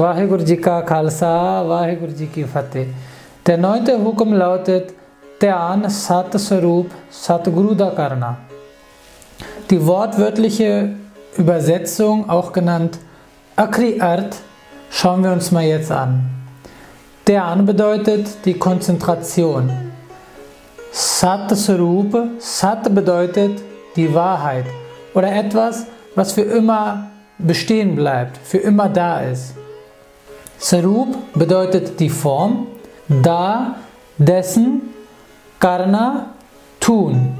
Vaheguru Ji Ka Khalsa, Vaheguru Ji Ki Fateh. Der neunte Hukum lautet Dhyan Sat Sarup Satguru da Karna. Die wortwörtliche Übersetzung, auch genannt Akri Art, schauen wir uns mal jetzt an. Dhyan bedeutet die Konzentration. Sat Sarup, Sat bedeutet die Wahrheit oder etwas, was für immer bestehen bleibt, für immer da ist. Sarup bedeutet die Form, da, dessen, karna, tun.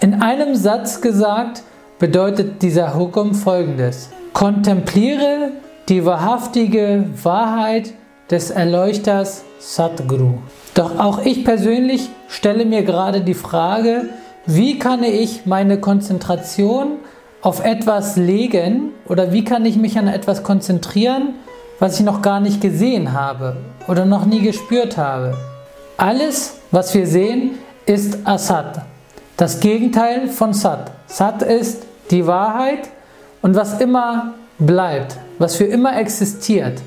In einem Satz gesagt bedeutet dieser Hukum folgendes. Kontempliere die wahrhaftige Wahrheit des Erleuchters Satguru. Doch auch ich persönlich stelle mir gerade die Frage, wie kann ich meine Konzentration auf etwas legen oder wie kann ich mich an etwas konzentrieren, was ich noch gar nicht gesehen habe oder noch nie gespürt habe. Alles, was wir sehen, ist Asat, das Gegenteil von Sat. Sat ist die Wahrheit und was immer bleibt, was für immer existiert.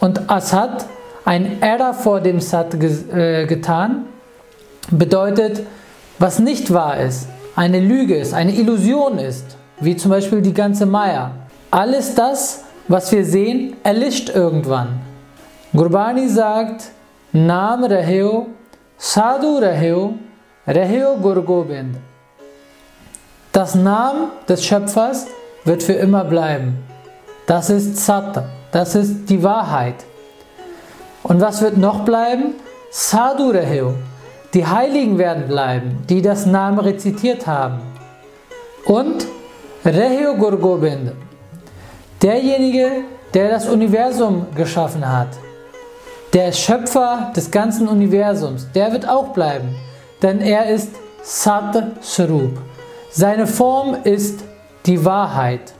Und Asat, ein Error vor dem Sat äh, getan, bedeutet, was nicht wahr ist, eine Lüge ist, eine Illusion ist, wie zum Beispiel die ganze Maya. Alles das, was wir sehen, erlischt irgendwann. Gurbani sagt, Naam Raheo, Sadhu Raheo, Raheo Gurgobind. Das Namen des Schöpfers wird für immer bleiben. Das ist Sat, das ist die Wahrheit. Und was wird noch bleiben? Sadhu Raheo. Die Heiligen werden bleiben, die das Namen rezitiert haben. Und Raheo Gurgobind. Derjenige, der das Universum geschaffen hat, der Schöpfer des ganzen Universums, der wird auch bleiben, denn er ist Sat Sarup. Seine Form ist die Wahrheit.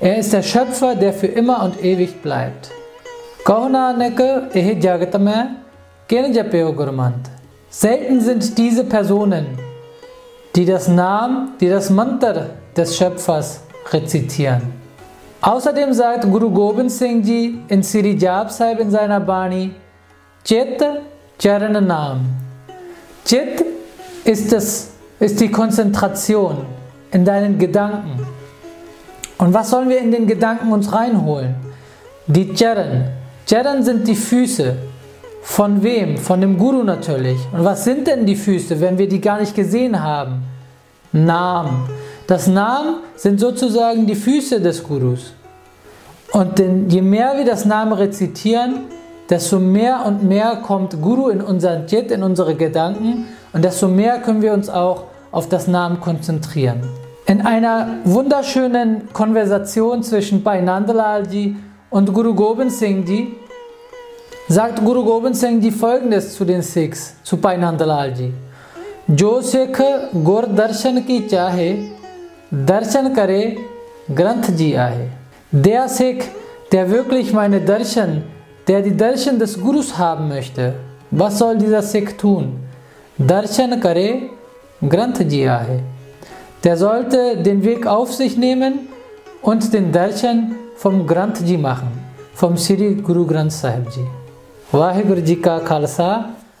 Er ist der Schöpfer, der für immer und ewig bleibt. Selten sind diese Personen, die das Namen, die das Mantra des Schöpfers rezitieren. Außerdem sagt Guru Gobind Singh Ji in Siri Jap Sahib in seiner Bani, Chit Charan Nam. Chit ist, das, ist die Konzentration in deinen Gedanken. Und was sollen wir in den Gedanken uns reinholen? Die Charan. Charan sind die Füße. Von wem? Von dem Guru natürlich. Und was sind denn die Füße, wenn wir die gar nicht gesehen haben? Nam. Das Namen sind sozusagen die Füße des Gurus. Und denn je mehr wir das Namen rezitieren, desto mehr und mehr kommt Guru in unseren Jit, in unsere Gedanken und desto mehr können wir uns auch auf das Namen konzentrieren. In einer wunderschönen Konversation zwischen Bhai Nandalalji und Guru Gobind Singh Ji sagt Guru Gobind Singh Ji folgendes zu den Sikhs, zu Bhai Nandalalji. Jo Sikh Gur Darshan ki chahe Darshan kare Granth ji ahe. Der Sikh, der wirklich meine Darshan, der die Darshan des Gurus haben möchte, was soll dieser Sikh tun? Darshan kare Granth ji ahe. Der sollte den Weg auf sich nehmen und den Darshan vom Granth ji machen, vom Sri Guru Granth Sahib ji. Vaheguru ji ka Khalsa